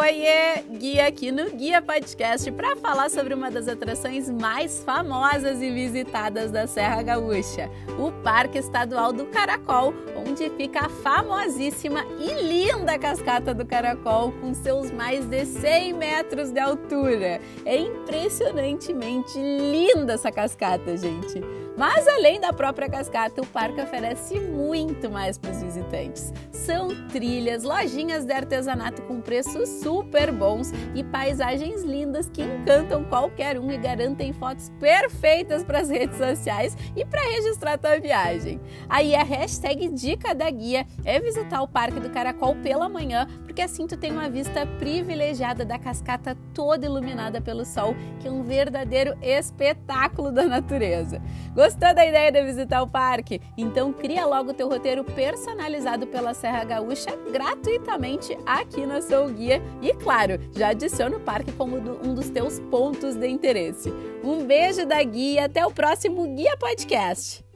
Oiê! Guia aqui no Guia Podcast para falar sobre uma das atrações mais famosas e visitadas da Serra Gaúcha, o Parque Estadual do Caracol, onde fica a famosíssima e linda Cascata do Caracol, com seus mais de 100 metros de altura. É impressionantemente linda essa cascata, gente. Mas além da própria cascata, o parque oferece muito mais para os visitantes. São trilhas, lojinhas de artesanato com preços super bons e paisagens lindas que encantam qualquer um e garantem fotos perfeitas para as redes sociais e para registrar tua viagem. Aí a hashtag dica da guia é visitar o Parque do Caracol pela manhã, porque assim tu tem uma vista privilegiada da cascata toda iluminada pelo sol, que é um verdadeiro espetáculo da natureza. Gostou da ideia de visitar o parque? Então cria logo teu roteiro personalizado pela Serra Gaúcha gratuitamente aqui na Sou Guia e claro, já adiciona o parque como um dos teus pontos de interesse. Um beijo da guia, até o próximo Guia Podcast.